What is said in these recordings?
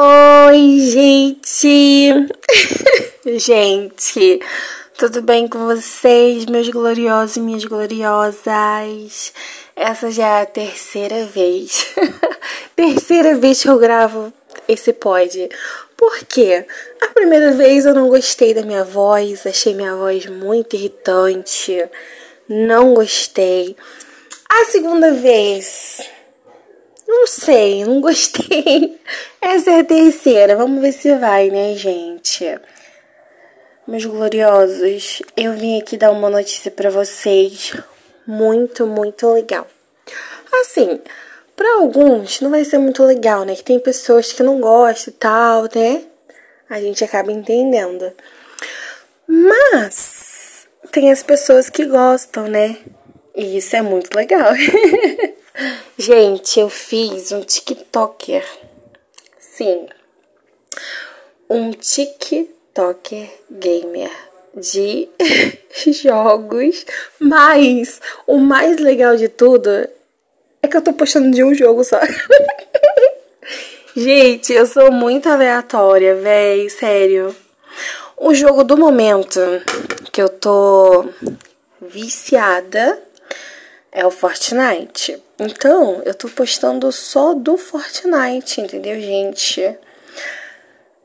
Oi, gente! gente, tudo bem com vocês, meus gloriosos e minhas gloriosas? Essa já é a terceira vez. terceira vez que eu gravo esse pod. Por quê? A primeira vez eu não gostei da minha voz, achei minha voz muito irritante. Não gostei. A segunda vez não sei, não gostei. Essa é a terceira. Vamos ver se vai, né, gente? Meus gloriosos, eu vim aqui dar uma notícia para vocês muito, muito legal. Assim, para alguns não vai ser muito legal, né? Que tem pessoas que não gostam e tal, né? A gente acaba entendendo. Mas tem as pessoas que gostam, né? E isso é muito legal. Gente, eu fiz um TikToker. Sim. Um TikToker gamer de jogos, mas o mais legal de tudo é que eu tô postando de um jogo só. Gente, eu sou muito aleatória, véi, sério. O jogo do momento que eu tô viciada é o Fortnite. Então, eu tô postando só do Fortnite, entendeu, gente?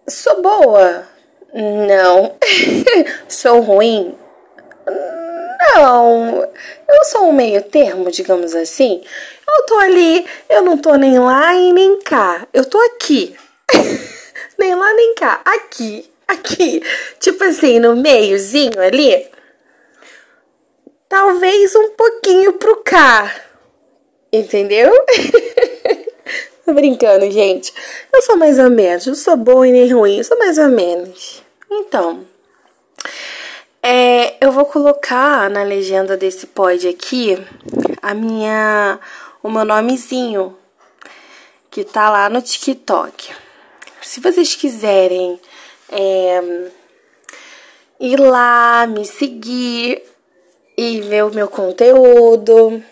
Sou boa? Não. sou ruim? Não. Eu sou um meio termo, digamos assim. Eu tô ali, eu não tô nem lá e nem cá. Eu tô aqui. nem lá nem cá. Aqui. Aqui. Tipo assim, no meiozinho ali talvez um pouquinho pro cá. Entendeu? Tô brincando, gente. Eu sou mais ou menos. Não sou boa e nem ruim. Eu sou mais ou menos. Então, é, eu vou colocar na legenda desse pod aqui a minha, o meu nomezinho que tá lá no TikTok. Se vocês quiserem é, ir lá me seguir, e ver o meu conteúdo.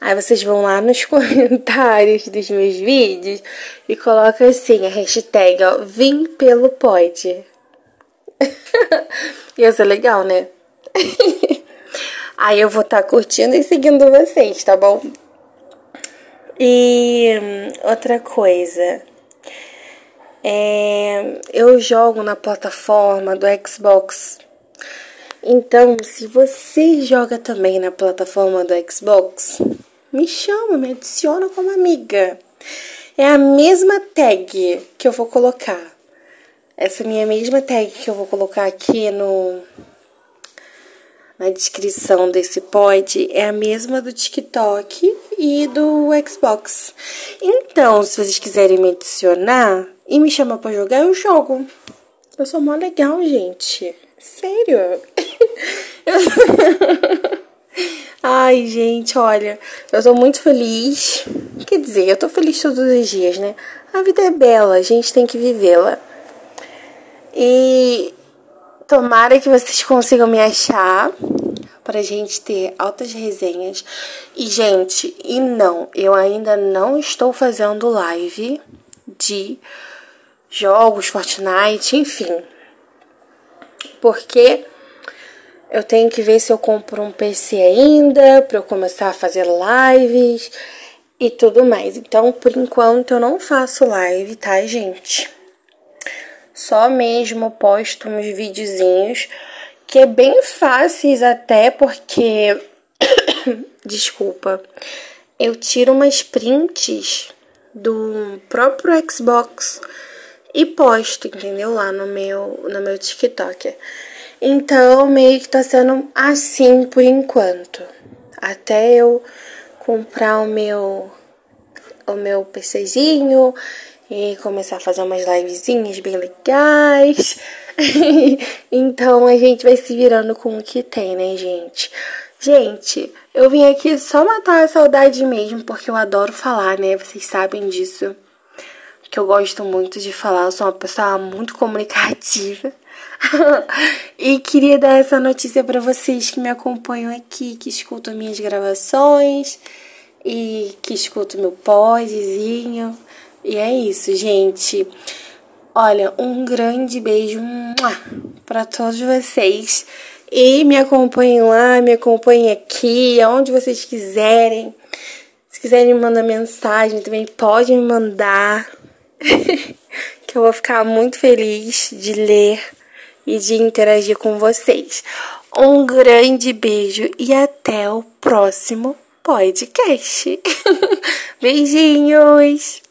Aí vocês vão lá nos comentários dos meus vídeos e colocam assim a hashtag, ó, vim pelo pod. Ia ser legal, né? Aí eu vou estar tá curtindo e seguindo vocês, tá bom? E hum, outra coisa. É, eu jogo na plataforma do Xbox então, se você joga também na plataforma do Xbox, me chama, me adiciona como amiga. É a mesma tag que eu vou colocar. Essa minha mesma tag que eu vou colocar aqui no na descrição desse pod é a mesma do TikTok e do Xbox. Então, se vocês quiserem me adicionar e me chamar para jogar, eu jogo. Eu sou mó legal, gente. Sério? Ai, gente, olha, eu tô muito feliz. Quer dizer, eu tô feliz todos os dias, né? A vida é bela, a gente tem que vivê-la. E tomara que vocês consigam me achar pra gente ter altas resenhas. E, gente, e não, eu ainda não estou fazendo live de jogos, Fortnite, enfim. Porque eu tenho que ver se eu compro um PC ainda para eu começar a fazer lives e tudo mais. Então, por enquanto eu não faço live, tá, gente? Só mesmo posto uns videozinhos que é bem fáceis até porque desculpa. Eu tiro umas prints do próprio Xbox e posto, entendeu? Lá no meu no meu TikTok. Então, meio que tá sendo assim por enquanto. Até eu comprar o meu o meu PCzinho e começar a fazer umas livezinhas bem legais. então a gente vai se virando com o que tem, né, gente? Gente, eu vim aqui só matar a saudade mesmo, porque eu adoro falar, né? Vocês sabem disso. Que eu gosto muito de falar, eu sou uma pessoa muito comunicativa. e queria dar essa notícia para vocês que me acompanham aqui, que escutam minhas gravações e que escutam meu podzinho. E é isso, gente. Olha, um grande beijo para todos vocês. E me acompanhem lá, me acompanhem aqui, aonde vocês quiserem. Se quiserem me mandar mensagem também, pode me mandar. que eu vou ficar muito feliz de ler e de interagir com vocês. Um grande beijo e até o próximo podcast. Beijinhos!